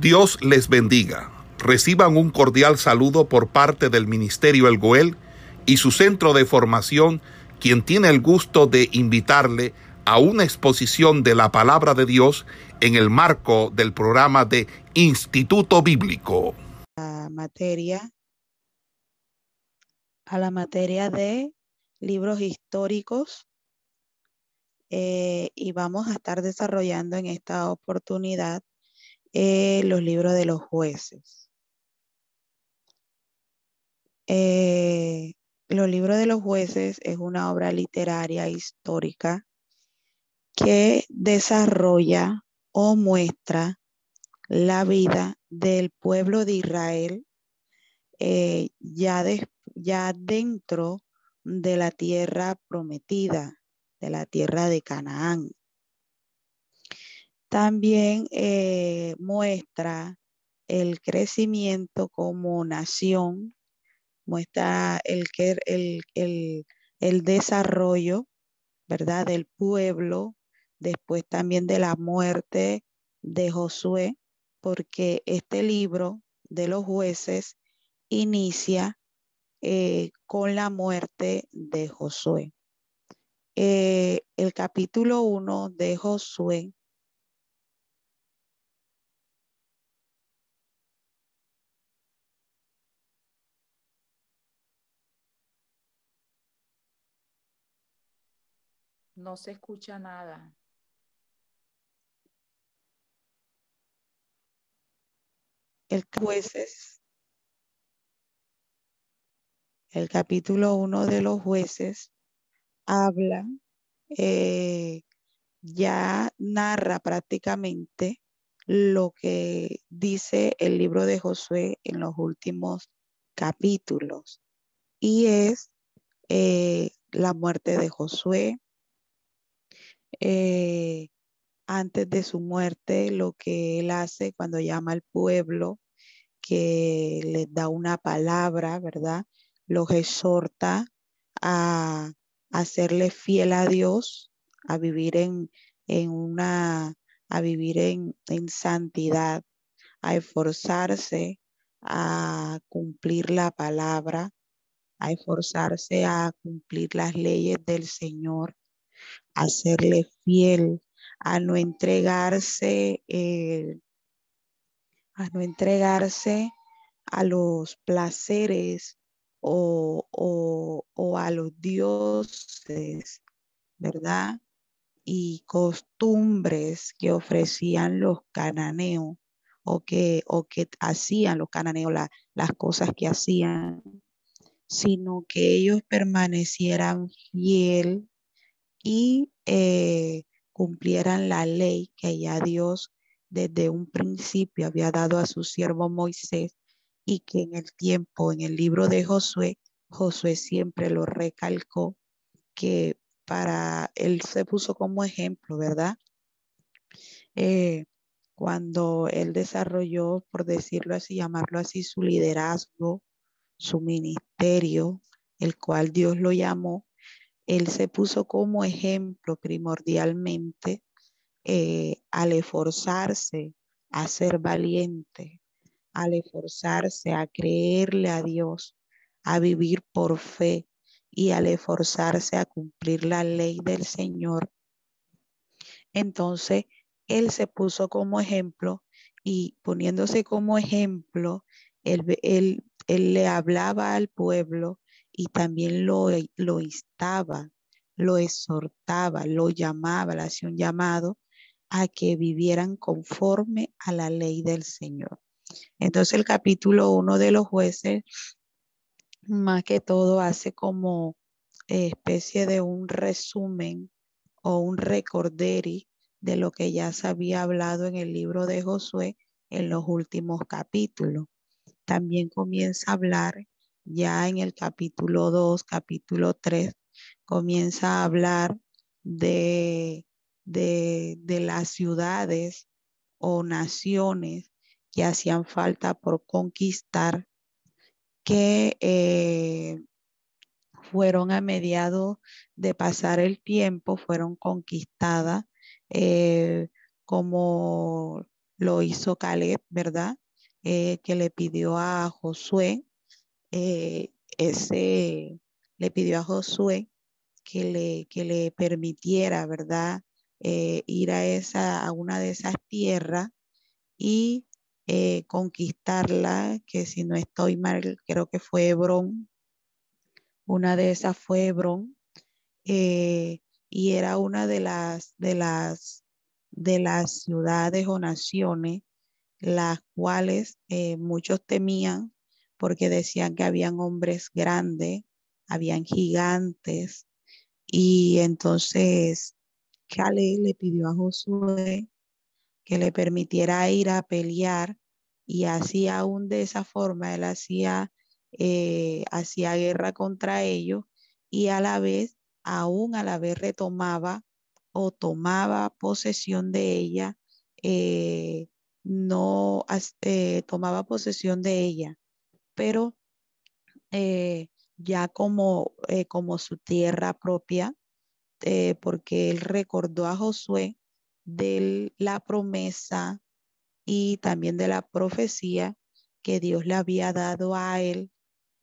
Dios les bendiga. Reciban un cordial saludo por parte del Ministerio El Goel y su centro de formación, quien tiene el gusto de invitarle a una exposición de la palabra de Dios en el marco del programa de Instituto Bíblico. La materia a la materia de libros históricos eh, y vamos a estar desarrollando en esta oportunidad eh, los libros de los jueces. Eh, los libros de los jueces es una obra literaria histórica que desarrolla o muestra la vida del pueblo de Israel ya, ya dentro de la tierra prometida, de la tierra de Canaán. También eh, muestra el crecimiento como nación, muestra el, el, el, el desarrollo, ¿verdad?, del pueblo, después también de la muerte de Josué, porque este libro de los jueces inicia eh, con la muerte de Josué. Eh, el capítulo 1 de Josué No se escucha nada. El jueces, el capítulo 1 de los jueces habla, eh, ya narra prácticamente lo que dice el libro de Josué en los últimos capítulos y es eh, la muerte de Josué, eh, antes de su muerte, lo que él hace cuando llama al pueblo, que les da una palabra, ¿verdad? Los exhorta a, hacerle fiel a Dios, a vivir en, en una, a vivir en, en santidad, a esforzarse a cumplir la palabra, a esforzarse a cumplir las leyes del Señor a serle fiel, a no entregarse, eh, a no entregarse a los placeres o, o, a los dioses, ¿verdad? Y costumbres que ofrecían los cananeos o que, o que hacían los cananeos, las cosas que hacían, sino que ellos permanecieran fiel y eh, cumplieran la ley que ya Dios desde un principio había dado a su siervo Moisés y que en el tiempo, en el libro de Josué, Josué siempre lo recalcó que para él se puso como ejemplo, ¿verdad? Eh, cuando él desarrolló, por decirlo así, llamarlo así, su liderazgo, su ministerio, el cual Dios lo llamó, él se puso como ejemplo primordialmente eh, al esforzarse a ser valiente, al esforzarse a creerle a Dios, a vivir por fe y al esforzarse a cumplir la ley del Señor. Entonces, él se puso como ejemplo y poniéndose como ejemplo, él, él, él le hablaba al pueblo y también lo, lo instaba, lo exhortaba, lo llamaba, le hacía un llamado a que vivieran conforme a la ley del Señor. Entonces el capítulo uno de los jueces, más que todo, hace como especie de un resumen o un recorderi de lo que ya se había hablado en el libro de Josué en los últimos capítulos. También comienza a hablar ya en el capítulo 2, capítulo 3, comienza a hablar de, de, las ciudades o naciones que hacían falta por conquistar, que eh, fueron a mediados de pasar el tiempo, fueron conquistadas, eh, como lo hizo Caleb, ¿verdad? Eh, que le pidió a Josué, eh, ese, le pidió a Josué que le, que le permitiera, ¿verdad? Eh, ir a, esa, a una de esas tierras y conquistarla, que si no estoy mal, creo que fue Hebrón. Una de esas fue Hebrón. y era una de las, de las, de las ciudades o naciones las cuales eh, muchos temían porque decían que habían hombres grandes, habían gigantes, y entonces Caleb le pidió a Josué que le permitiera ir a pelear y así aún de esa forma él hacía, eh, hacía guerra contra ellos y a la vez, aún a la vez retomaba o tomaba posesión de ella eh, no eh, tomaba posesión de ella, pero eh, ya como, eh, como su tierra propia, porque él recordó a Josué de la promesa y también de la profecía que Dios le había dado a él,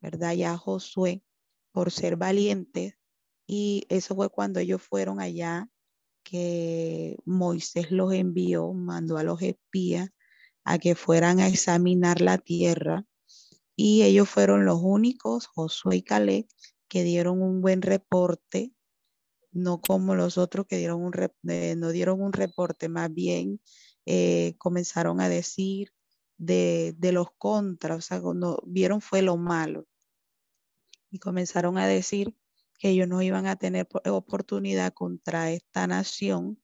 ¿verdad? Y a Josué por ser valiente. Y eso fue cuando ellos fueron allá que Moisés los envió, mandó a los espías a que fueran a examinar la tierra y ellos fueron los únicos, Josué y Caleb, que dieron un buen reporte, no como los otros que dieron un eh, no dieron un reporte, más bien eh, comenzaron a decir de, de, los contras, o sea, cuando vieron fue lo malo. Y comenzaron a decir que ellos no iban a tener oportunidad contra esta nación,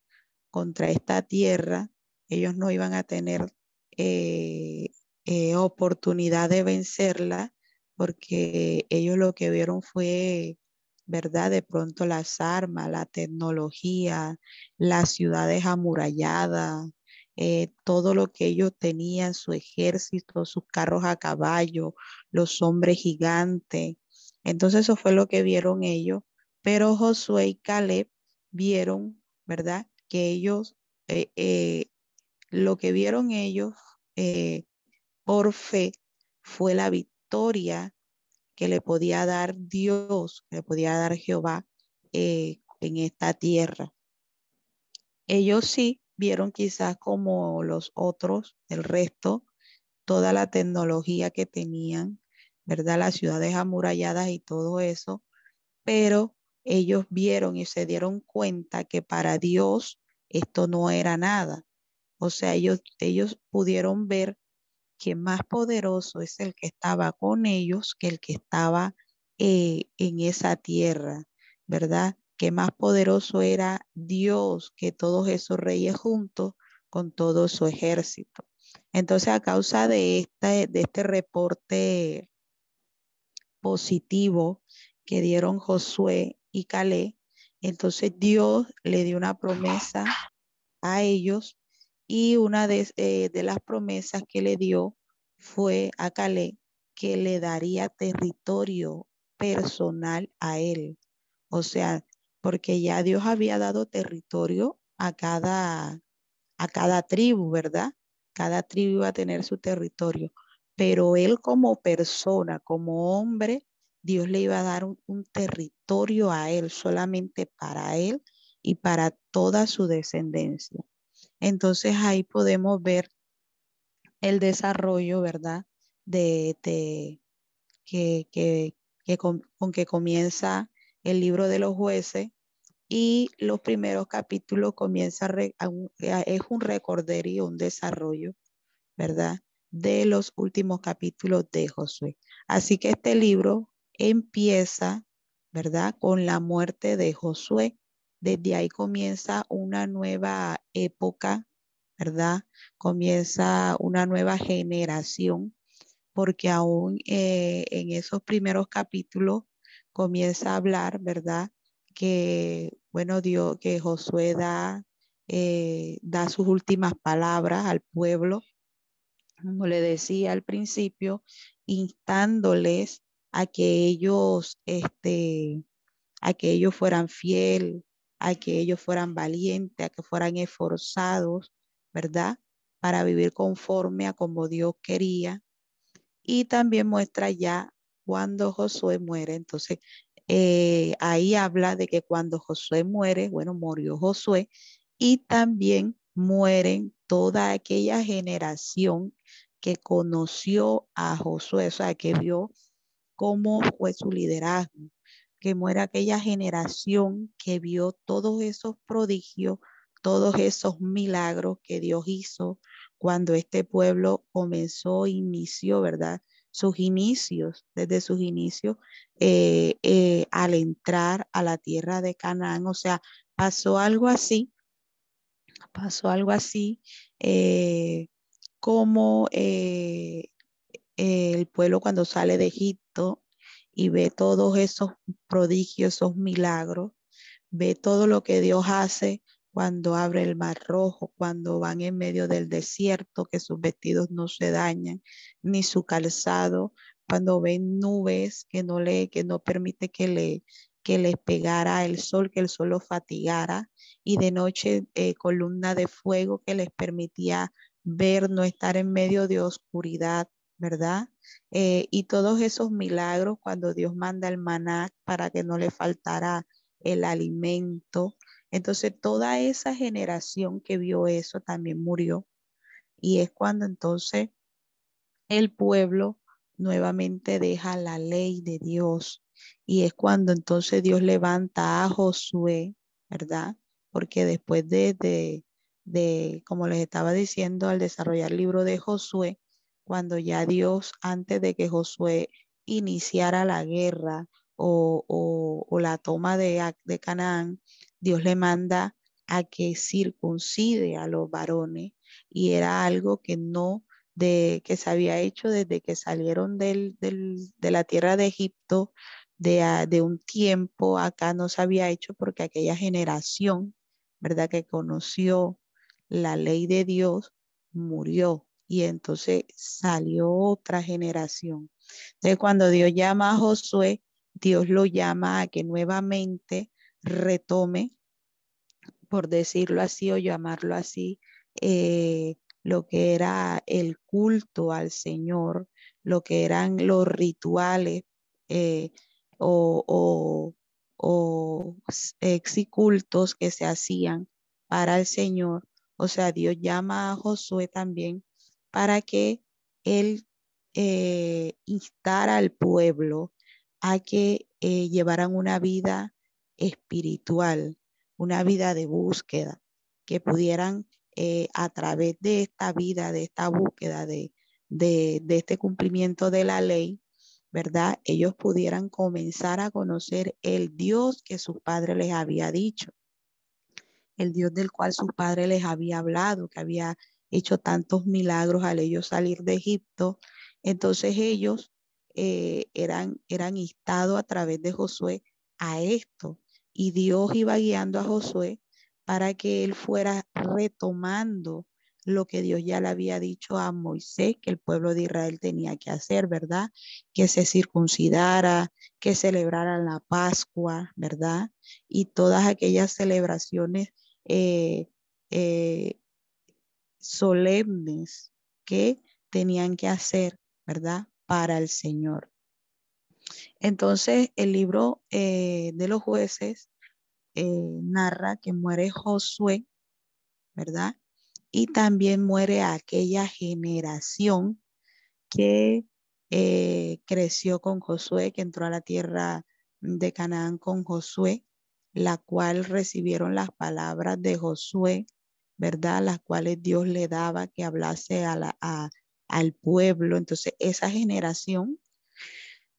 contra esta tierra, ellos no iban a tener eh, eh, oportunidad de vencerla, porque ellos lo que vieron fue, ¿verdad? De pronto las armas, la tecnología, las ciudades amuralladas, eh, todo lo que ellos tenían, su ejército, sus carros a caballo, los hombres gigantes. Entonces eso fue lo que vieron ellos, pero Josué y Caleb vieron, ¿verdad? Que ellos, lo que vieron ellos eh, por fe fue la victoria que le podía dar Dios, que le podía dar Jehová eh, en esta tierra. Ellos sí vieron quizás como los otros, el resto, toda la tecnología que tenían, ¿verdad? Las ciudades amuralladas y todo eso, pero ellos vieron y se dieron cuenta que para Dios esto no era nada. O sea, ellos, ellos pudieron ver que más poderoso es el que estaba con ellos que el que estaba eh, en esa tierra, ¿verdad? Que más poderoso era Dios que todos esos reyes juntos con todo su ejército. Entonces, a causa de, esta, de este reporte positivo que dieron Josué y Calé, entonces Dios le dio una promesa a ellos y una eh, de, las promesas que le dio fue a Calé que le daría territorio personal a él. O sea, porque ya Dios había dado territorio a cada, a cada tribu, ¿verdad? Cada tribu iba a tener su territorio. Pero él como persona, como hombre, Dios le iba a dar un territorio a él, solamente para él y para toda su descendencia. Entonces ahí podemos ver el desarrollo, ¿verdad? De, que, con, que comienza el libro de los jueces y los primeros capítulos comienza es un recorderio, un desarrollo, ¿verdad? De los últimos capítulos de Josué. Así que este libro empieza, ¿verdad? Con la muerte de Josué desde ahí comienza una nueva época, ¿verdad? Comienza una nueva generación, porque aún eh, en esos primeros capítulos comienza a hablar, ¿verdad? Que, bueno, Dios, que Josué da, eh, da sus últimas palabras al pueblo, como le decía al principio, instándoles a que ellos, este, a que ellos fueran fieles, a que ellos fueran valientes, a que fueran esforzados, ¿verdad? para vivir conforme a como Dios quería. Y también muestra ya cuando Josué muere. Entonces, eh, ahí habla de que cuando Josué muere, bueno, murió Josué y también mueren toda aquella generación que conoció a Josué, o sea, que vio cómo fue su liderazgo, que muera aquella generación que vio todos esos prodigios, todos esos milagros que Dios hizo cuando este pueblo comenzó, inició, ¿verdad? Sus inicios, desde sus inicios, eh, eh, al entrar a la tierra de Canaán. O sea, pasó algo así, pasó algo así eh, como el pueblo cuando sale de Egipto y ve todos esos prodigios, esos milagros, ve todo lo que Dios hace cuando abre el mar rojo, cuando van en medio del desierto, que sus vestidos no se dañan, ni su calzado, cuando ven nubes que no le, que no permite que le, que les pegara el sol, que el sol los fatigara, y de noche eh, columna de fuego que les permitía ver, no estar en medio de oscuridad, ¿verdad? Eh, y todos esos milagros cuando Dios manda el maná para que no le faltara el alimento, entonces toda esa generación que vio eso también murió. Y es cuando entonces el pueblo nuevamente deja la ley de Dios. Y es cuando entonces Dios levanta a Josué, ¿verdad? Porque después de, de, de, como les estaba diciendo, al desarrollar el libro de Josué, cuando ya Dios, antes de que Josué iniciara la guerra o, la toma de, Canaán, Dios le manda a que circuncide a los varones y era algo que no de que se había hecho desde que salieron del, de la tierra de Egipto de, de, un tiempo acá no se había hecho porque aquella generación, ¿verdad? Que conoció la ley de Dios, murió y entonces salió otra generación. Entonces cuando Dios llama a Josué, Dios lo llama a que nuevamente retome, por decirlo así o llamarlo así, eh, lo que era el culto al Señor, lo que eran los rituales eh, o, o, o exicultos que se hacían para el Señor. O sea, Dios llama a Josué también para que él eh, instara al pueblo a que eh, llevaran una vida espiritual, una vida de búsqueda, que pudieran eh, a través de esta vida, de esta búsqueda, de, de, de este cumplimiento de la ley, ¿verdad? Ellos pudieran comenzar a conocer el Dios que su padre les había dicho, el Dios del cual su padre les había hablado, que había hecho tantos milagros al ellos salir de Egipto. Entonces ellos eh, eran, eran instados a través de Josué a esto. Y Dios iba guiando a Josué para que él fuera retomando lo que Dios ya le había dicho a Moisés que el pueblo de Israel tenía que hacer, ¿verdad? Que se circuncidara, que celebraran la Pascua, ¿verdad? Y todas aquellas celebraciones eh, eh, solemnes que tenían que hacer, ¿verdad? Para el Señor. Entonces, el libro eh, de los jueces eh, narra que muere Josué, ¿verdad? Y también muere aquella generación que eh, creció con Josué, que entró a la tierra de Canaán con Josué, la cual recibieron las palabras de Josué ¿verdad? Las cuales Dios le daba que hablase al pueblo. Entonces, esa generación,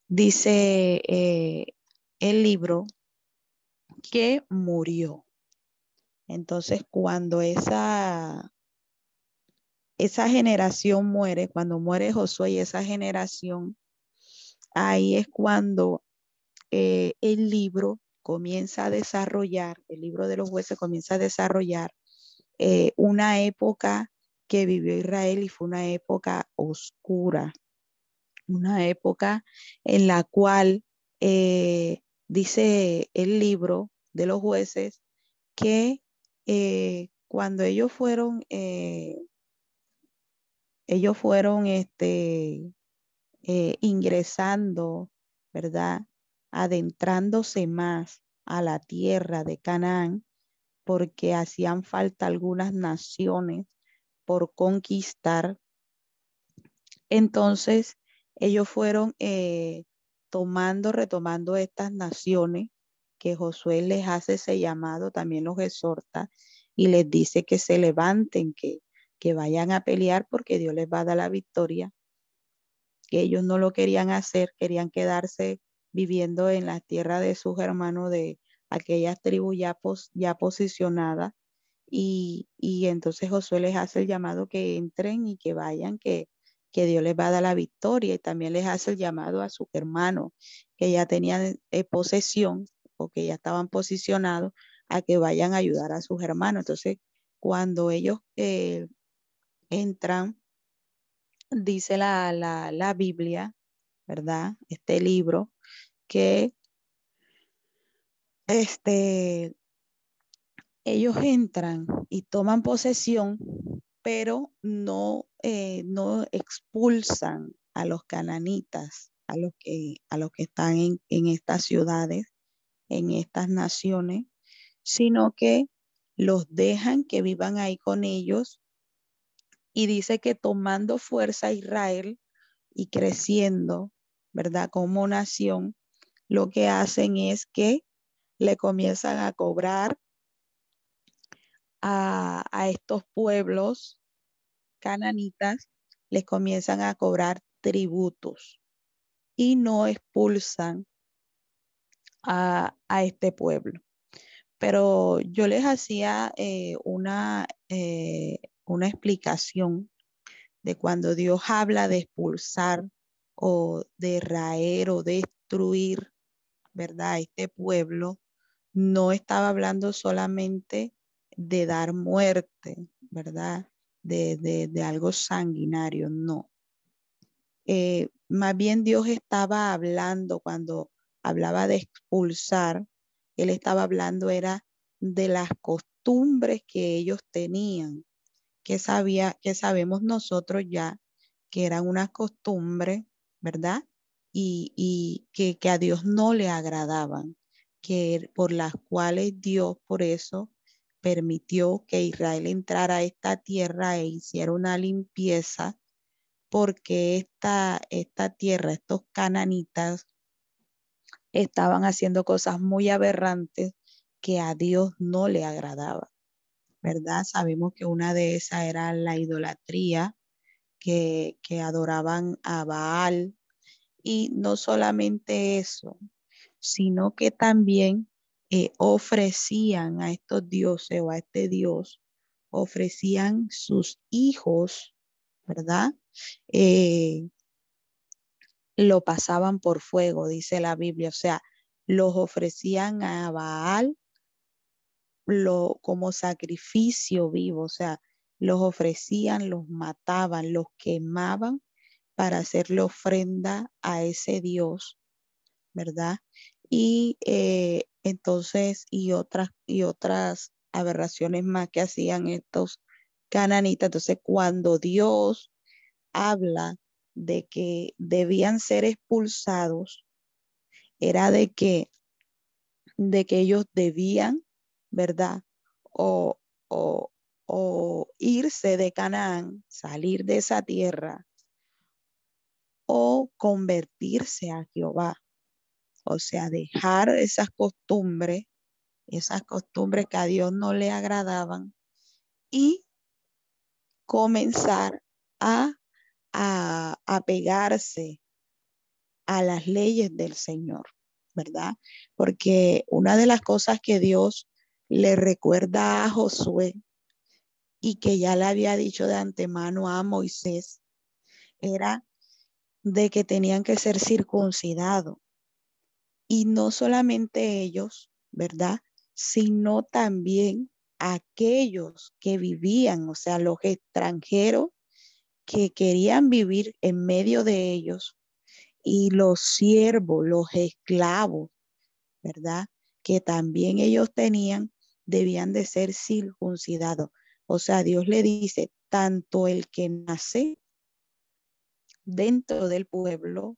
dice eh, el libro, que murió. Entonces, cuando esa, esa generación muere, cuando muere Josué y esa generación, ahí es cuando eh, el libro comienza a desarrollar, el libro de los jueces comienza a desarrollar eh, una época que vivió Israel y fue una época oscura, una época en la cual eh, dice el libro de los jueces que eh, cuando ellos fueron ellos fueron este, ingresando, ¿verdad? Adentrándose más a la tierra de Canaán, porque hacían falta algunas naciones por conquistar. Entonces, ellos fueron eh, tomando, retomando estas naciones que Josué les hace ese llamado, también los exhorta y les dice que se levanten, que, que vayan a pelear porque Dios les va a dar la victoria, que ellos no lo querían hacer, querían quedarse viviendo en la tierra de sus hermanos de aquellas tribus ya, ya posicionadas. Y, y, entonces Josué les hace el llamado que entren y que vayan, que, que Dios les va a dar la victoria y también les hace el llamado a sus hermanos que ya tenían eh, posesión o que ya estaban posicionados a que vayan a ayudar a sus hermanos. Entonces, cuando ellos eh, entran, dice la, la, la Biblia, ¿verdad? Este libro, que este, ellos entran y toman posesión, pero no, eh, no expulsan a los cananitas, a los que, a los que están en, en estas ciudades, en estas naciones, sino que los dejan que vivan ahí con ellos y dice que tomando fuerza Israel y creciendo, ¿verdad? Como nación, lo que hacen es que le comienzan a cobrar a, a estos pueblos cananitas, les comienzan a cobrar tributos y no expulsan a, a este pueblo. Pero yo les hacía eh, una, eh, una explicación de cuando Dios habla de expulsar o de raer o destruir, ¿verdad? Este pueblo no estaba hablando solamente de dar muerte, ¿verdad? De, de, de algo sanguinario, no. Eh, más bien Dios estaba hablando cuando hablaba de expulsar, Él estaba hablando era de las costumbres que ellos tenían, que sabía, que sabemos nosotros ya que eran unas costumbres, ¿verdad? Y, y que, que, a Dios no le agradaban, que por las cuales Dios por eso permitió que Israel entrara a esta tierra e hiciera una limpieza, porque esta, esta tierra, estos cananitas, estaban haciendo cosas muy aberrantes que a Dios no le agradaba. ¿verdad? Sabemos que una de esas era la idolatría, que, que adoraban a Baal. Y no solamente eso, sino que también eh, ofrecían a estos dioses o a este Dios, ofrecían sus hijos, ¿verdad? Eh, lo pasaban por fuego, dice la Biblia, o sea, los ofrecían a Baal lo, como sacrificio vivo, o sea, los ofrecían, los mataban, los quemaban para hacerle ofrenda a ese Dios, ¿verdad? Y eh, entonces, y otras, y otras aberraciones más que hacían estos cananitas. Entonces, cuando Dios habla de que debían ser expulsados, era de que, de que ellos debían ¿verdad? O, o, o irse de Canaán, salir de esa tierra, o convertirse a Jehová. O sea, dejar esas costumbres, esas costumbres que a Dios no le agradaban, y comenzar a, a, a pegarse a las leyes del Señor, ¿verdad? Porque una de las cosas que Dios le recuerda a Josué y que ya le había dicho de antemano a Moisés, era de que tenían que ser circuncidados. Y no solamente ellos, ¿verdad? Sino también aquellos que vivían, o sea, los extranjeros que querían vivir en medio de ellos y los siervos, los esclavos, ¿verdad? Que también ellos tenían debían de ser circuncidados. O sea, Dios le dice, tanto el que nace dentro del pueblo,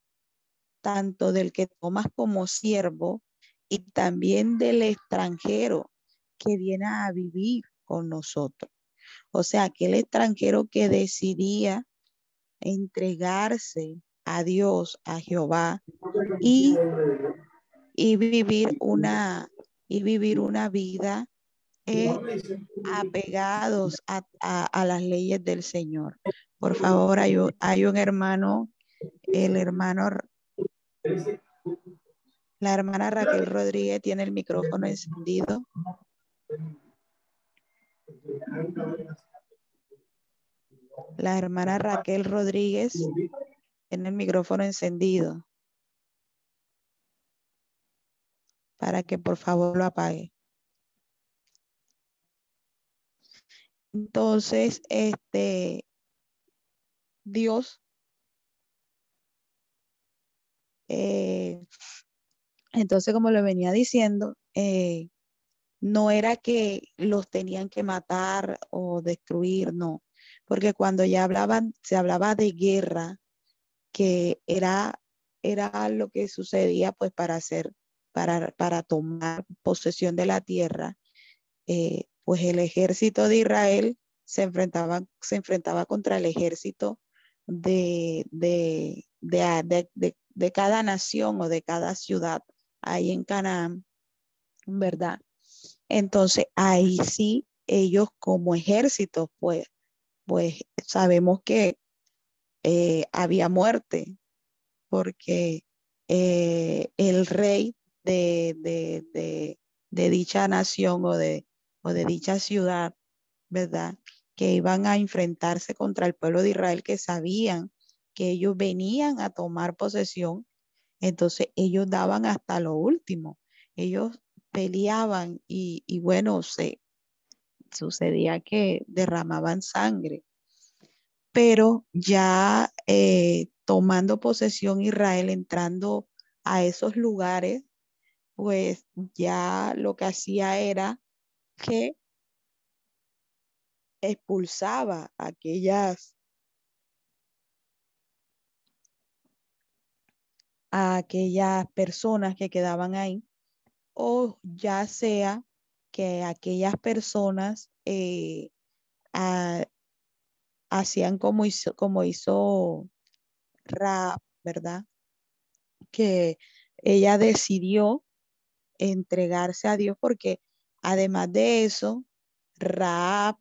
tanto del que tomas como siervo y también del extranjero que viene a vivir con nosotros. O sea, aquel extranjero que decidía entregarse a Dios, a Jehová, y, y vivir una y vivir una vida eh, apegados a, a, las leyes del Señor. Por favor, hay un, hay un hermano, el hermano, la hermana Raquel Rodríguez tiene el micrófono encendido. La hermana Raquel Rodríguez tiene el micrófono encendido. Para que por favor lo apague. Entonces, este, Dios eh, entonces, como lo venía diciendo, eh, no era que los tenían que matar o destruir, no, porque cuando ya hablaban, se hablaba de guerra, que era, era lo que sucedía pues para hacer, para, para tomar posesión de la tierra, eh, pues el ejército de Israel se enfrentaba, se enfrentaba contra el ejército de, de, de, de, cada nación o de cada ciudad ahí en Canaán, ¿verdad? Entonces ahí sí, ellos como ejército, pues, pues sabemos que eh, había muerte, porque eh, el rey de, de, de, de dicha nación o de, o de dicha ciudad, ¿verdad? Que iban a enfrentarse contra el pueblo de Israel, que sabían que ellos venían a tomar posesión, entonces ellos daban hasta lo último. Ellos peleaban y, bueno, se sucedía que derramaban sangre. Pero ya eh, tomando posesión Israel, entrando a esos lugares, pues ya lo que hacía era que expulsaba aquellas a aquellas personas que quedaban ahí o ya sea que aquellas personas eh, hacían como hizo, como hizo ¿verdad? Que ella decidió entregarse a Dios porque Además de eso, Raab,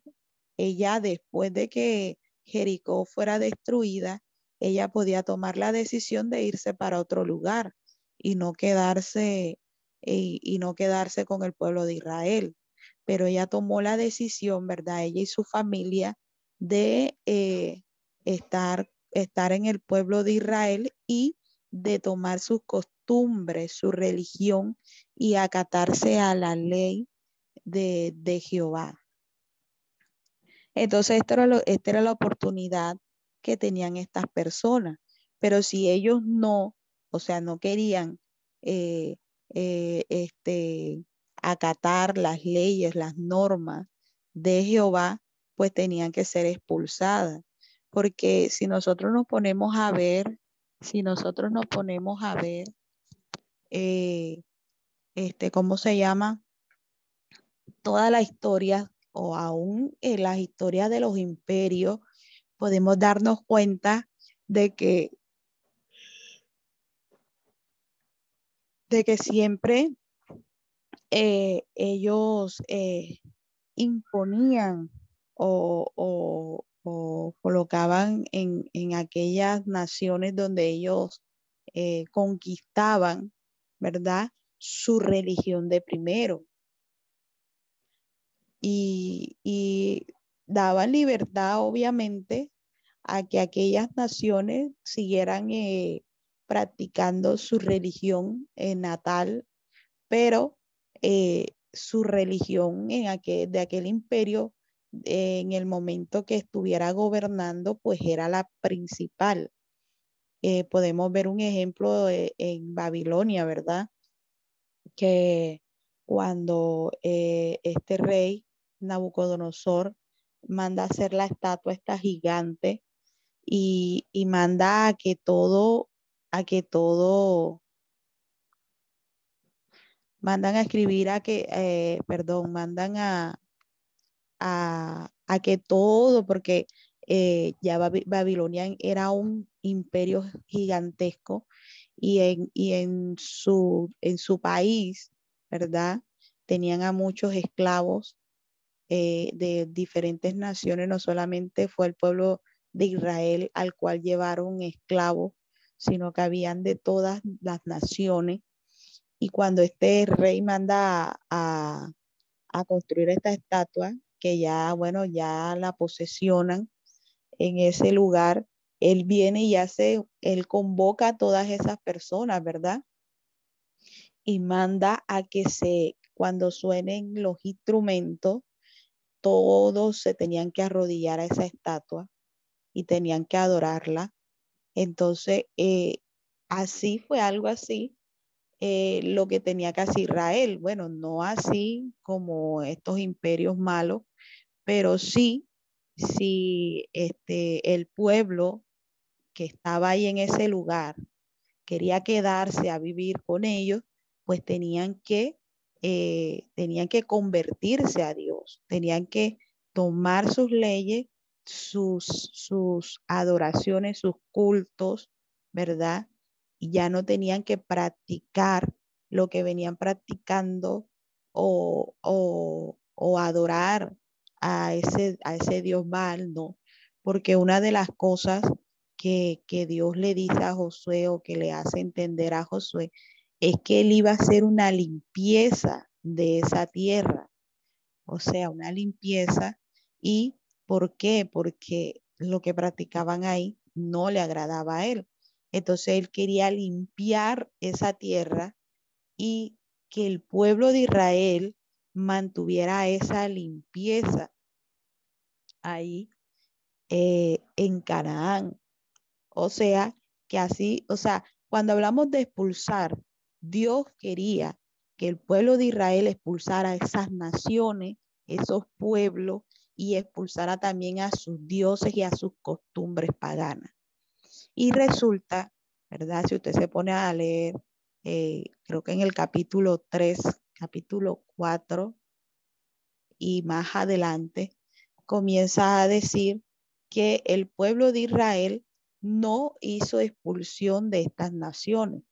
ella después de que Jericó fuera destruida, ella podía tomar la decisión de irse para otro lugar y no quedarse y, no quedarse con el pueblo de Israel. Pero ella tomó la decisión, ¿verdad? Ella y su familia de eh, estar, estar en el pueblo de Israel y de tomar sus costumbres, su religión y acatarse a la ley de, Jehová. Entonces, esta era, esta era la oportunidad que tenían estas personas. Pero si ellos no, o sea, no querían eh, eh, este, acatar las leyes, las normas de Jehová, pues tenían que ser expulsadas. Porque si nosotros nos ponemos a ver, si nosotros nos ponemos a ver, eh, este, ¿cómo se llama? toda la historia o aún las historias de los imperios, podemos darnos cuenta de que, de que siempre eh, ellos eh, imponían o, colocaban en, aquellas naciones donde ellos eh, conquistaban, ¿verdad? Su religión de primero y, daban libertad, obviamente, a que aquellas naciones siguieran eh, practicando su religión natal, pero eh, su religión en aquel, de aquel imperio, en el momento que estuviera gobernando, pues era la principal. Eh, podemos ver un ejemplo en Babilonia, ¿verdad? Que cuando este rey Nabucodonosor manda hacer la estatua esta gigante y, y manda a que todo, a que todo, mandan a escribir a que, eh, perdón, mandan a, a, a que todo, porque eh, ya Babilonia era un imperio gigantesco y en, y en, su, en su país, ¿verdad? Tenían a muchos esclavos eh, de diferentes naciones, no solamente fue el pueblo de Israel al cual llevaron esclavos, sino que habían de todas las naciones. Y cuando este rey manda a, a construir esta estatua, que ya, bueno, ya la posesionan, en ese lugar, Él viene y hace, Él convoca a todas esas personas, ¿verdad? Y manda a que se, cuando suenen los instrumentos, todos se tenían que arrodillar a esa estatua y tenían que adorarla. Entonces, eh, así fue algo así, eh, lo que tenía que hacer Israel. Bueno, no así como estos imperios malos, pero sí si este, el pueblo que estaba ahí en ese lugar quería quedarse a vivir con ellos, pues tenían que, eh, tenían que convertirse a Tenían que tomar sus leyes, sus, sus adoraciones, sus cultos, ¿verdad? Y ya no tenían que practicar lo que venían practicando o, o, o adorar a ese, a ese Dios mal, no, porque una de las cosas que, que Dios le dice a Josué o que le hace entender a Josué es que él iba a hacer una limpieza de esa tierra, o sea, una limpieza. ¿Y por qué? Porque lo que practicaban ahí no le agradaba a él. Entonces él quería limpiar esa tierra y que el pueblo de Israel mantuviera esa limpieza ahí eh, en Canaán. O sea, que así, o sea, cuando hablamos de expulsar, Dios quería que el pueblo de Israel expulsara esas naciones, esos pueblos, y expulsara también a sus dioses y a sus costumbres paganas. Y resulta, ¿verdad? Si usted se pone a leer, eh, creo que en el capítulo 3, capítulo 4 y más adelante, comienza a decir que el pueblo de Israel no hizo expulsión de estas naciones,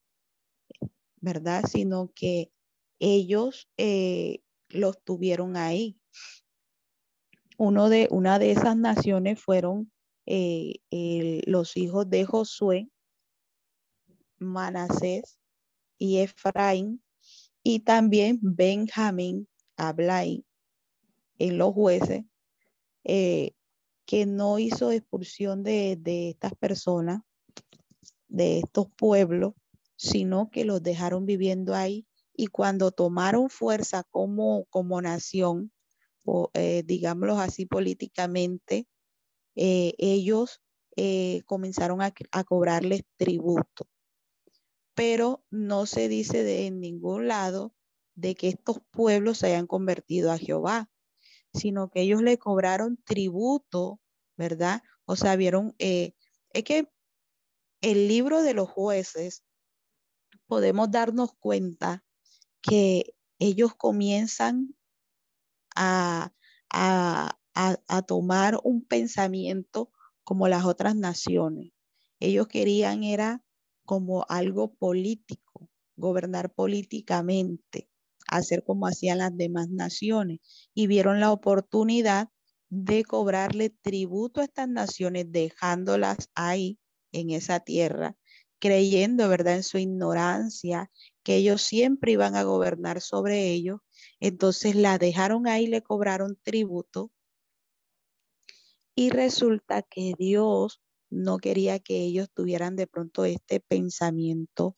¿verdad? Sino que ellos eh, los tuvieron ahí. Uno de, una de esas naciones fueron eh, los hijos de Josué, Manasés y Efraín, y también Benjamín, Ablai, en los jueces, eh, que no hizo expulsión de, estas personas, de estos pueblos, sino que los dejaron viviendo ahí y cuando tomaron fuerza como, como nación, o, eh, digámoslo así políticamente, eh, ellos comenzaron a, a, cobrarles tributo. Pero no se dice de, en ningún lado de que estos pueblos se hayan convertido a Jehová, sino que ellos le cobraron tributo, ¿verdad? O sea, vieron, eh, es que el libro de los jueces, podemos darnos cuenta que ellos comienzan a, a, a, tomar un pensamiento como las otras naciones. Ellos querían era como algo político, gobernar políticamente hacer como hacían las demás naciones y vieron la oportunidad de cobrarle tributo a estas naciones, dejándolas ahí en esa tierra, creyendo, ¿verdad?, en su ignorancia, que ellos siempre iban a gobernar sobre ellos. Entonces la dejaron ahí, le cobraron tributo. Y resulta que Dios no quería que ellos tuvieran de pronto este pensamiento,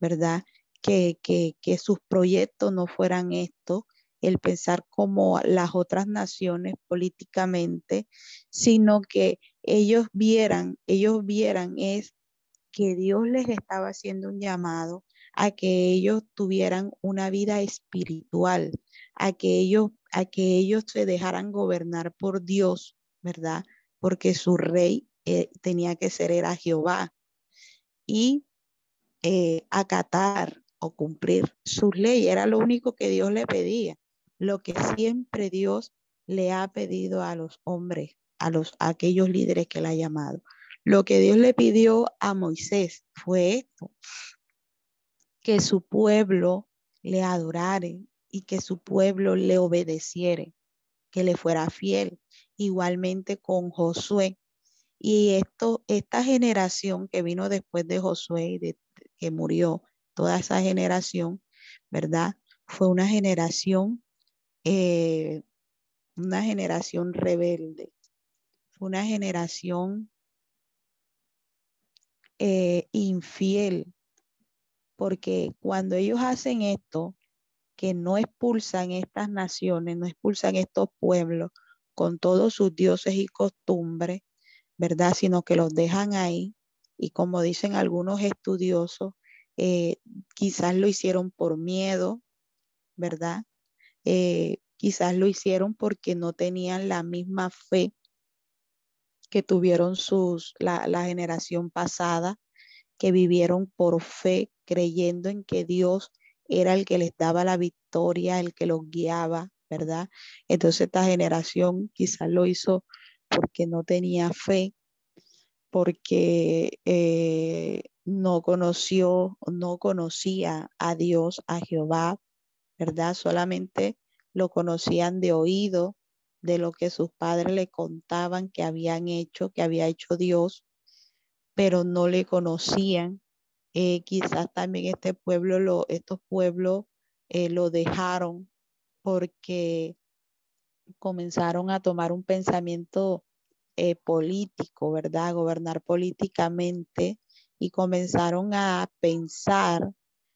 ¿verdad? que, sus proyectos no fueran esto, el pensar como las otras naciones políticamente, sino que ellos vieran, ellos vieran es que Dios les estaba haciendo un llamado a que ellos tuvieran una vida espiritual, a que ellos, a que ellos se dejaran gobernar por Dios, ¿verdad? Porque su rey eh, tenía que ser era Jehová y eh, acatar o cumplir sus leyes. Era lo único que Dios le pedía, lo que siempre Dios le ha pedido a los hombres, a los aquellos líderes que le ha llamado. Lo que Dios le pidió a Moisés fue esto, que su pueblo le adorare y que su pueblo le obedeciere, que le fuera fiel. Igualmente con Josué. Y esto, esta generación que vino después de Josué y de, que murió, toda esa generación, ¿verdad? Fue una generación, eh, una generación rebelde, fue una generación eh, infiel, porque cuando ellos hacen esto, que no expulsan estas naciones, no expulsan estos pueblos con todos sus dioses y costumbres, ¿verdad? Sino que los dejan ahí. Y como dicen algunos estudiosos, eh, quizás lo hicieron por miedo, ¿verdad? Eh, quizás lo hicieron porque no tenían la misma fe que tuvieron sus, la, la generación pasada, que vivieron por fe, creyendo en que Dios era el que les daba la victoria, el que los guiaba, ¿verdad? Entonces esta generación quizás lo hizo porque no tenía fe, porque eh, no conoció, no conocía a Dios, a Jehová, ¿verdad? Solamente lo conocían de oído, de lo que sus padres le contaban que habían hecho, que había hecho Dios, pero no le conocían. Eh, quizás también este pueblo, lo, estos pueblos eh, lo dejaron porque comenzaron a tomar un pensamiento eh, político, ¿verdad? Gobernar políticamente y comenzaron a pensar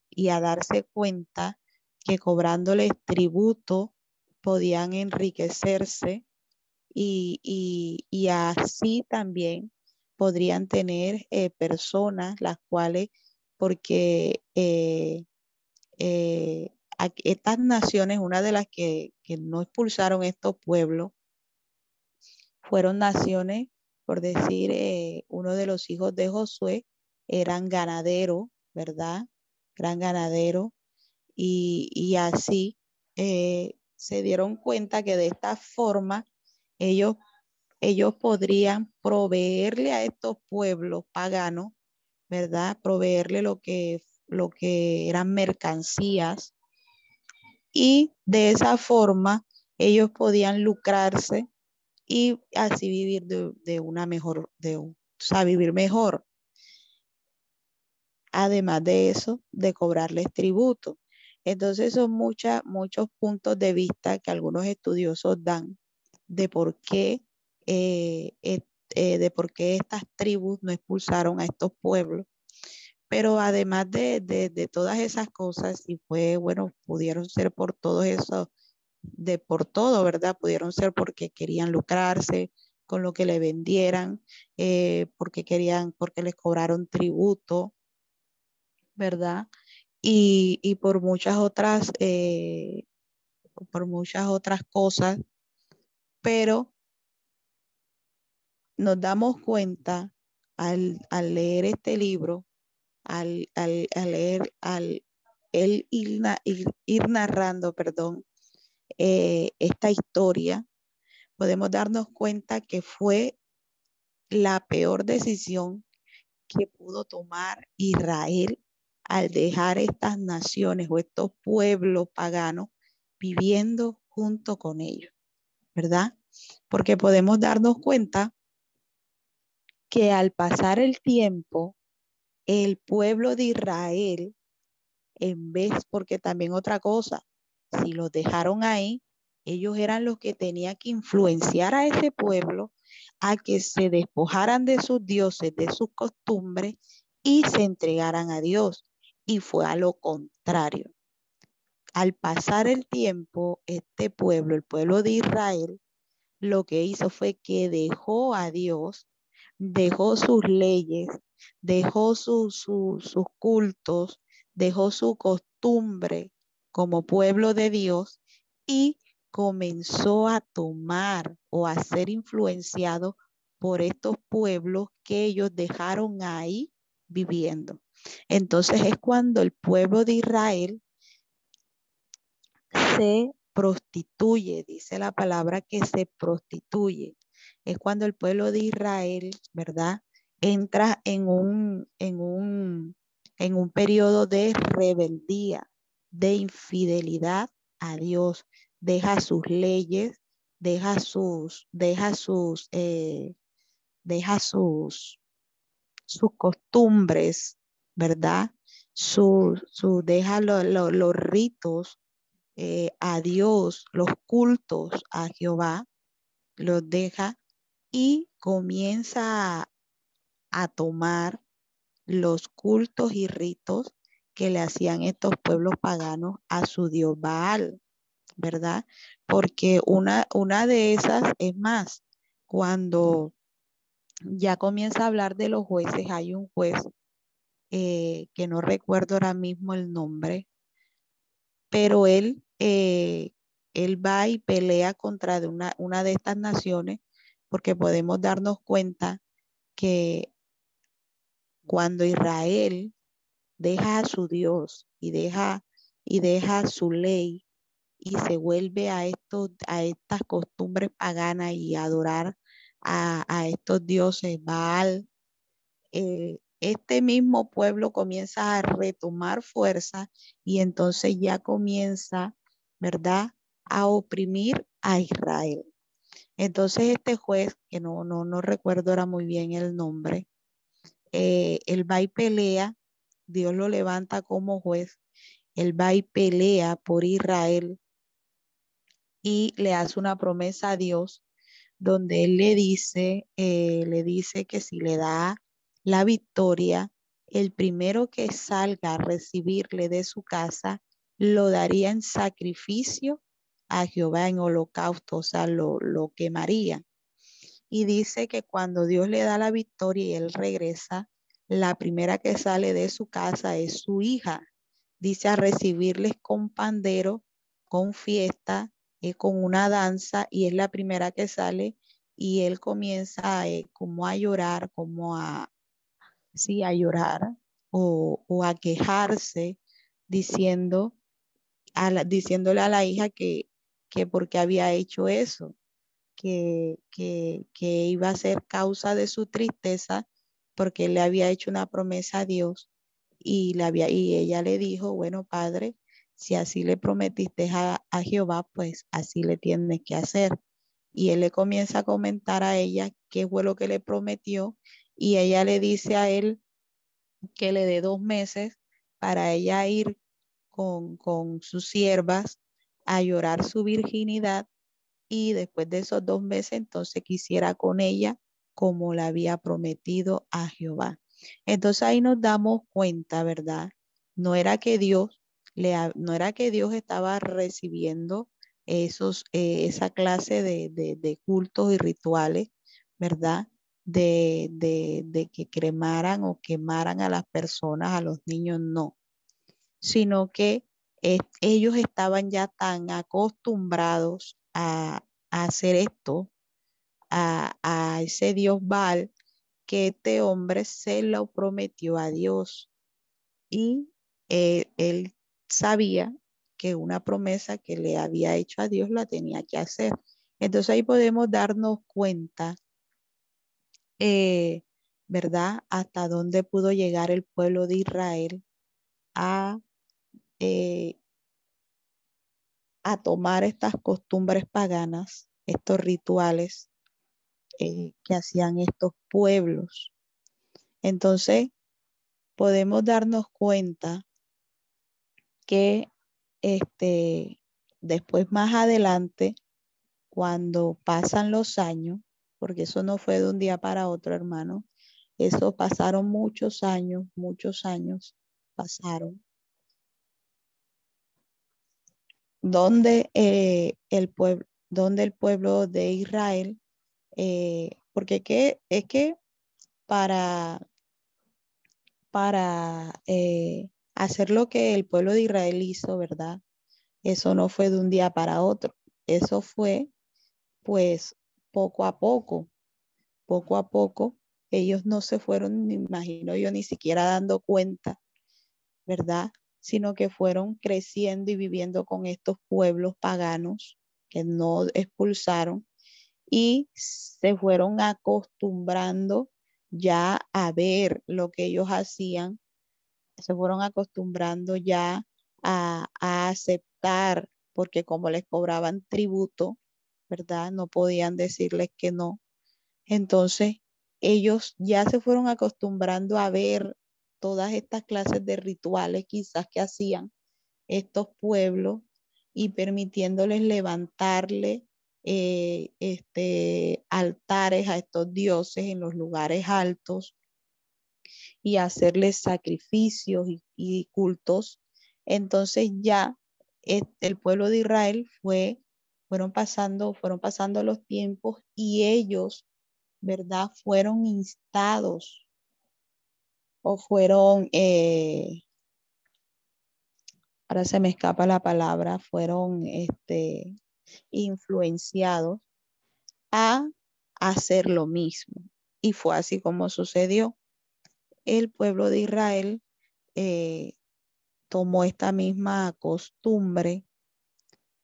y a darse cuenta que cobrándoles tributo podían enriquecerse y, y, así también podrían tener eh, personas las cuales, porque eh, eh, estas naciones, una de las que, que no expulsaron estos pueblos, fueron naciones, por decir, uno de los hijos de Josué eran ganaderos, ¿verdad? Gran ganadero. Y, y así se dieron cuenta que de esta forma ellos ellos podrían proveerle a estos pueblos paganos, ¿verdad? Proveerle lo que, lo que eran mercancías y de esa forma ellos podían lucrarse y así vivir de, una mejor, de, o sea, vivir mejor. Además de eso, de cobrarles tributo. Entonces son muchos puntos de vista que algunos estudiosos dan de por qué eh, eh, eh, de por qué estas tribus no expulsaron a estos pueblos. Pero además de, de, todas esas cosas, y fue, bueno, pudieron ser por todo eso, de por todo, ¿verdad? Pudieron ser porque querían lucrarse con lo que le vendieran, porque querían, porque les cobraron tributo, ¿verdad? Y, y por muchas otras, por muchas otras cosas, pero nos damos cuenta al, leer este libro, al, leer, al él ir, narrando, perdón, eh, esta historia, podemos darnos cuenta que fue la peor decisión que pudo tomar Israel al dejar estas naciones o estos pueblos paganos viviendo junto con ellos, ¿verdad? Porque podemos darnos cuenta que al pasar el tiempo, el pueblo de Israel, en vez, porque también otra cosa, si los dejaron ahí, ellos eran los que tenían que influenciar a ese pueblo a que se despojaran de sus dioses, de sus costumbres y se entregaran a Dios. Y fue a lo contrario. Al pasar el tiempo, este pueblo, el pueblo de Israel, lo que hizo fue que dejó a Dios dejó sus leyes, dejó sus cultos, dejó su costumbre como pueblo de Dios y comenzó a tomar o a ser influenciado por estos pueblos que ellos dejaron ahí viviendo. Entonces es cuando el pueblo de Israel se prostituye, dice la palabra que se prostituye. Es cuando el pueblo de Israel, ¿verdad? Entra en un, en un, en un periodo de rebeldía, de infidelidad a Dios, deja sus leyes, deja sus, deja sus, eh, deja sus, sus costumbres, ¿verdad? Su, su deja los ritos eh, a Dios, los cultos a Jehová, los deja y comienza a tomar los cultos y ritos que le hacían estos pueblos paganos a su dios Baal, ¿verdad? Porque una, una de esas es más, cuando ya comienza a hablar de los jueces, hay un juez eh, que no recuerdo ahora mismo el nombre, pero él, eh, él va y pelea contra de una, una de estas naciones porque podemos darnos cuenta que cuando Israel deja a su Dios y deja y deja su ley y se vuelve a a estas costumbres paganas y adorar a, estos dioses Baal, eh, este mismo pueblo comienza a retomar fuerza y entonces ya comienza, ¿verdad?, a oprimir a Israel. Entonces este juez, que no, no, no recuerdo ahora muy bien el nombre, eh, él va y pelea, Dios lo levanta como juez, él va y pelea por Israel y le hace una promesa a Dios donde él le dice, eh, le dice que si le da la victoria, el primero que salga a recibirle de su casa lo daría en sacrificio a Jehová en holocausto, o sea, lo, lo quemaría. Y dice que cuando Dios le da la victoria y él regresa, la primera que sale de su casa es su hija. Dice a recibirles con pandero, con fiesta, eh, con una danza y es la primera que sale y él comienza eh, como a llorar, como a, sí, a llorar o, a quejarse diciendo, a diciéndole a la hija que, que porque había hecho eso, que, que, iba a ser causa de su tristeza porque le había hecho una promesa a Dios y, le había, y ella le dijo, bueno, padre, si así le prometiste a, Jehová, pues así le tienes que hacer. Y él le comienza a comentar a ella qué fue lo que le prometió y ella le dice a él que le dé dos meses para ella ir con, con sus siervas a llorar su virginidad y después de esos dos meses entonces quisiera con ella como la había prometido a Jehová. Entonces ahí nos damos cuenta, ¿verdad? No era que Dios no era que Dios estaba recibiendo esos, eh, esa clase de, cultos y rituales, ¿verdad? De, de, que cremaran o quemaran a las personas, a los niños, no, sino que ellos estaban ya tan acostumbrados a, hacer esto, a, a, ese Dios Baal, que este hombre se lo prometió a Dios y eh, él sabía que una promesa que le había hecho a Dios la tenía que hacer. Entonces ahí podemos darnos cuenta, eh, ¿verdad? Hasta dónde pudo llegar el pueblo de Israel a, eh, a tomar estas costumbres paganas, estos rituales eh, que hacían estos pueblos. Entonces, podemos darnos cuenta que este, después más adelante, cuando pasan los años, porque eso no fue de un día para otro, hermano, eso pasaron muchos años, muchos años pasaron, donde, eh, el, pueblo, donde el pueblo de Israel, eh, porque ¿qué? es que para, para eh, hacer lo que el pueblo de Israel hizo, ¿verdad? Eso no fue de un día para otro. Eso fue, pues, poco a poco. poco a poco, ellos no se fueron, me imagino yo, ni siquiera dando cuenta, ¿verdad? Sino que fueron creciendo y viviendo con estos pueblos paganos que no expulsaron y se fueron acostumbrando ya a ver lo que ellos hacían, se fueron acostumbrando ya a, a aceptar, porque como les cobraban tributo, ¿verdad? No podían decirles que no. Entonces, ellos ya se fueron acostumbrando a ver todas estas clases de rituales quizás que hacían estos pueblos y permitiéndoles levantarle eh, este, altares a estos dioses en los lugares altos y hacerles sacrificios y, cultos. Entonces ya el pueblo de Israel fue, fueron pasando, fueron pasando los tiempos y ellos, ¿verdad? Fueron instados o fueron, eh, ahora se me escapa la palabra, fueron este, influenciados a hacer lo mismo. Y fue así como sucedió. El pueblo de Israel eh, tomó esta misma costumbre,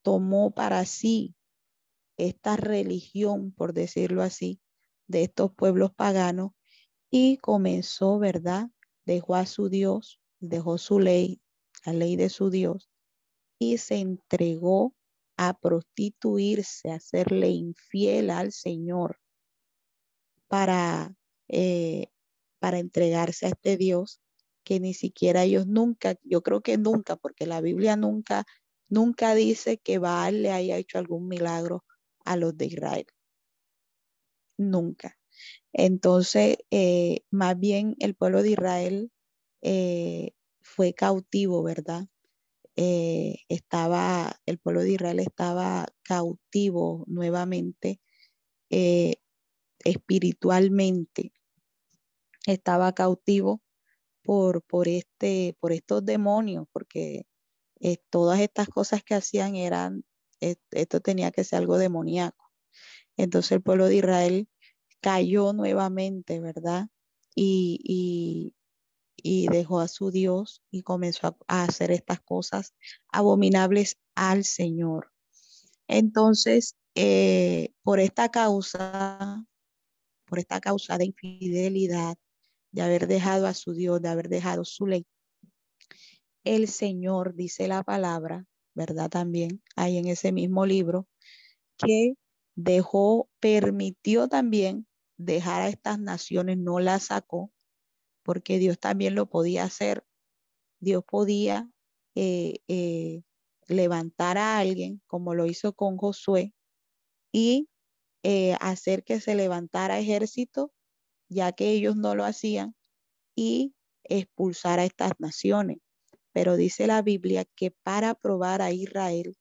tomó para sí esta religión, por decirlo así, de estos pueblos paganos y comenzó, ¿verdad? Dejó a su Dios, dejó su ley, la ley de su Dios, y se entregó a prostituirse, a serle infiel al Señor para, eh, para entregarse a este Dios que ni siquiera ellos nunca, yo creo que nunca, porque la Biblia nunca, nunca dice que Baal le haya hecho algún milagro a los de Israel. Nunca. Entonces, eh, más bien el pueblo de Israel eh, fue cautivo, ¿verdad? Eh, estaba, el pueblo de Israel estaba cautivo nuevamente espiritualmente. Estaba cautivo por, por, este, por estos demonios, porque todas estas cosas que hacían eran, esto tenía que ser algo demoníaco. Entonces el pueblo de Israel cayó nuevamente, ¿verdad? Y, y, dejó a su Dios y comenzó a, hacer estas cosas abominables al Señor. Entonces, eh, por esta causa, por esta causa de infidelidad, de haber dejado a su Dios, de haber dejado su ley, el Señor dice la palabra, ¿verdad? También hay en ese mismo libro, que dejó, permitió también dejar a estas naciones, no las sacó, porque Dios también lo podía hacer. Dios podía eh, eh, levantar a alguien, como lo hizo con Josué, y eh, hacer que se levantara ejército, ya que ellos no lo hacían, y expulsar a estas naciones. Pero dice la Biblia que para probar a Israel,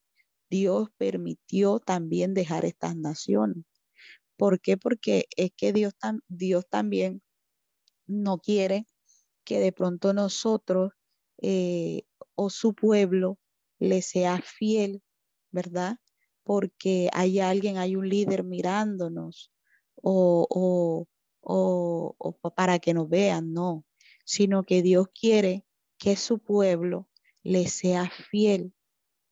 Dios permitió también dejar estas naciones. ¿Por qué? Porque es que Dios, Dios también no quiere que de pronto nosotros eh, o su pueblo le sea fiel, ¿verdad? Porque hay alguien, hay un líder mirándonos o, o, o, o para que nos vean, no, sino que Dios quiere que su pueblo le sea fiel,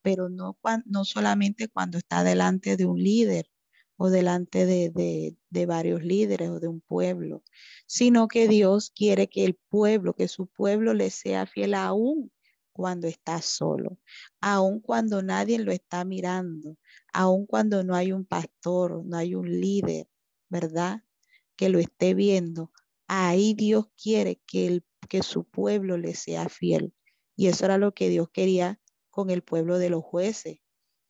pero no, no solamente cuando está delante de un líder, o delante de, varios líderes o de un pueblo, sino que Dios quiere que el pueblo, que su pueblo le sea fiel aún cuando está solo, aún cuando nadie lo está mirando, aún cuando no hay un pastor, no hay un líder, ¿verdad? Que lo esté viendo. Ahí Dios quiere que, el, que su pueblo le sea fiel. Y eso era lo que Dios quería con el pueblo de los jueces,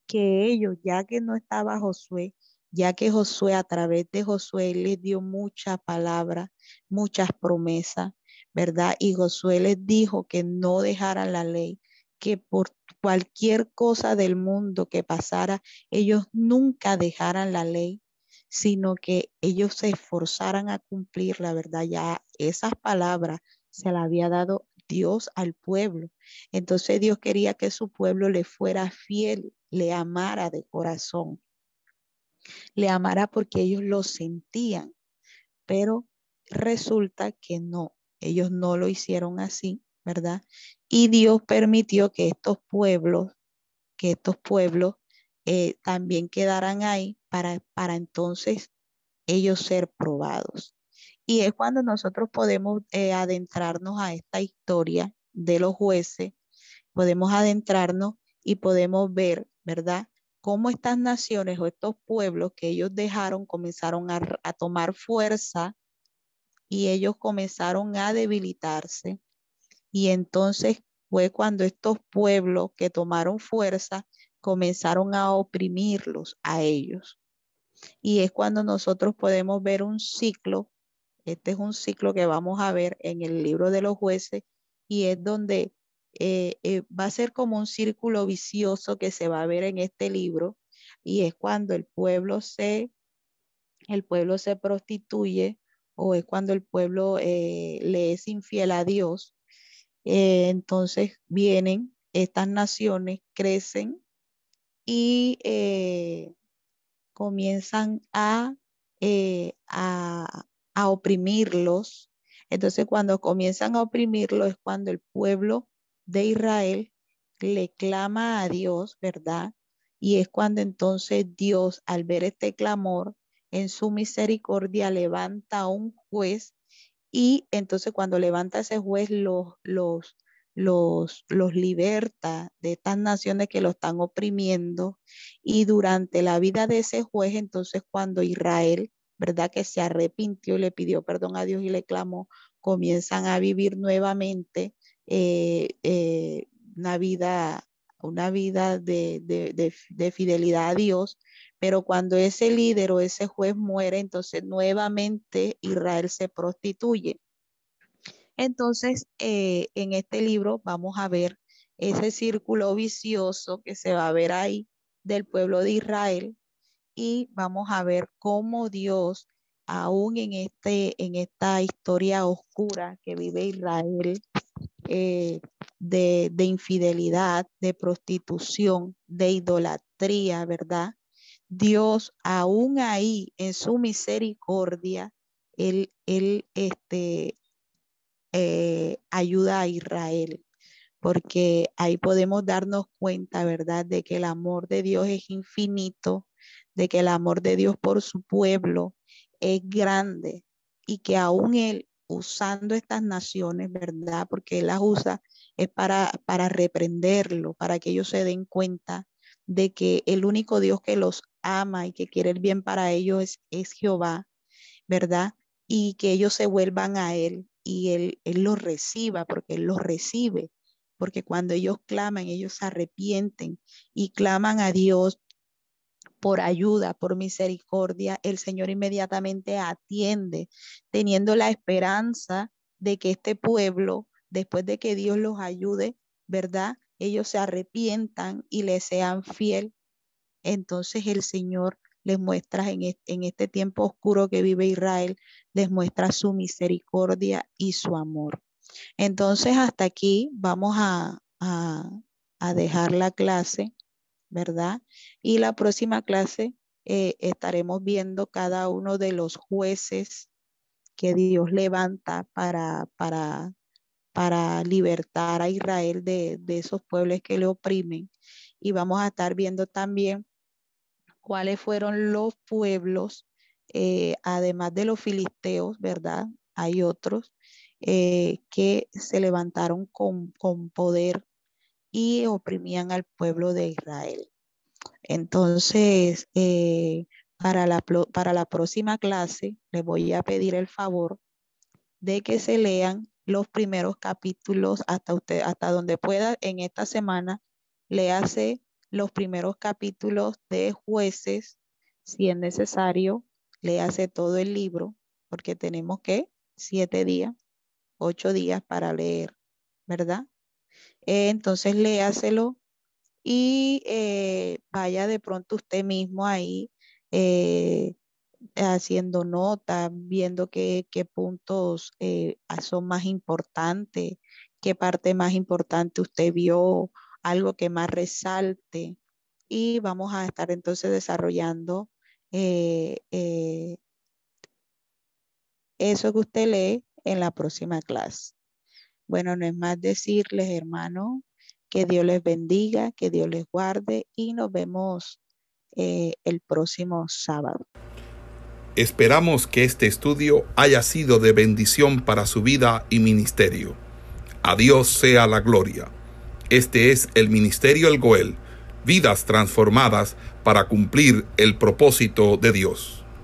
que ellos, ya que no estaba Josué, ya que Josué, a través de Josué, les dio mucha palabra, muchas promesas, ¿verdad? Y Josué les dijo que no dejaran la ley, que por cualquier cosa del mundo que pasara, ellos nunca dejaran la ley, sino que ellos se esforzaran a cumplir la verdad. Ya esas palabras se las había dado Dios al pueblo. Entonces Dios quería que su pueblo le fuera fiel, le amara de corazón le amará porque ellos lo sentían. pero resulta que no, ellos no lo hicieron así, ¿verdad? Y Dios permitió que estos pueblos, que estos pueblos eh, también quedaran ahí para, para entonces ellos ser probados. Y es cuando nosotros podemos eh, adentrarnos a esta historia de los jueces, podemos adentrarnos y podemos ver, ¿verdad? Cómo estas naciones o estos pueblos que ellos dejaron comenzaron a, a tomar fuerza y ellos comenzaron a debilitarse. Y entonces fue cuando estos pueblos que tomaron fuerza comenzaron a oprimirlos a ellos. Y es cuando nosotros podemos ver un ciclo, este es un ciclo que vamos a ver en el libro de los jueces, y es donde eh, eh, va a ser como un círculo vicioso que se va a ver en este libro, y es cuando el pueblo se, el pueblo se prostituye, o es cuando el pueblo eh, le es infiel a Dios. entonces vienen estas naciones, crecen y comienzan a, a, oprimirlos. Entonces, cuando comienzan a oprimirlos es cuando el pueblo de Israel le clama a Dios, ¿verdad? Y es cuando entonces Dios, al ver este clamor, en su misericordia levanta a un juez y entonces cuando levanta ese juez los, los, los, los liberta de estas naciones que lo están oprimiendo y durante la vida de ese juez, entonces cuando Israel, ¿verdad? Que se arrepintió y le pidió perdón a Dios y le clamó, comienzan a vivir nuevamente eh, eh, una vida, una vida de, de, de fidelidad a Dios, pero cuando ese líder o ese juez muere, entonces nuevamente Israel se prostituye. Entonces, eh, en este libro vamos a ver ese círculo vicioso que se va a ver ahí del pueblo de Israel y vamos a ver cómo Dios, aún en, este, en esta historia oscura que vive Israel, eh, de, de, infidelidad, de prostitución, de idolatría, ¿verdad? Dios, aún ahí en su misericordia, él, él este, eh, ayuda a Israel, porque ahí podemos darnos cuenta, ¿verdad?, de que el amor de Dios es infinito, de que el amor de Dios por su pueblo es grande y que aún Él usando estas naciones, ¿verdad? Porque Él las usa es para, para reprenderlo, para que ellos se den cuenta de que el único Dios que los ama y que quiere el bien para ellos es, es Jehová, ¿verdad? Y que ellos se vuelvan a Él y él, él los reciba, porque Él los recibe, porque cuando ellos claman, ellos se arrepienten y claman a Dios por ayuda, por misericordia, el Señor inmediatamente atiende, teniendo la esperanza de que este pueblo, después de que Dios los ayude, ¿verdad? Ellos se arrepientan y le sean fiel. Entonces el Señor les muestra en, este tiempo oscuro que vive Israel, les muestra su misericordia y su amor. Entonces, hasta aquí vamos a, a, dejar la clase, ¿verdad? Y la próxima clase eh, estaremos viendo cada uno de los jueces que Dios levanta para, para, para libertar a Israel de, de esos pueblos que le oprimen. Y vamos a estar viendo también cuáles fueron los pueblos, eh, además de los filisteos, ¿verdad? Hay otros eh, que se levantaron con, con poder y oprimían al pueblo de Israel. Entonces, eh, para, la, para la próxima clase, les voy a pedir el favor de que se lean los primeros capítulos hasta usted, hasta donde pueda en esta semana, léase los primeros capítulos de jueces, si es necesario, léase todo el libro, porque tenemos que siete días, ocho días para leer, ¿verdad? Eh, entonces léaselo y eh, vaya de pronto usted mismo ahí eh, haciendo notas, viendo qué, qué puntos son más importantes, qué parte más importante usted vio algo que más resalte y vamos a estar entonces desarrollando eh, eh, eso que usted lee en la próxima clase. Bueno, no es más decirles, hermano, que Dios les bendiga, que Dios les guarde y nos vemos eh, el próximo sábado. Esperamos que este estudio haya sido de bendición para su vida y ministerio. A Dios sea la gloria. Este es el Ministerio El Goel, vidas transformadas para cumplir el propósito de Dios.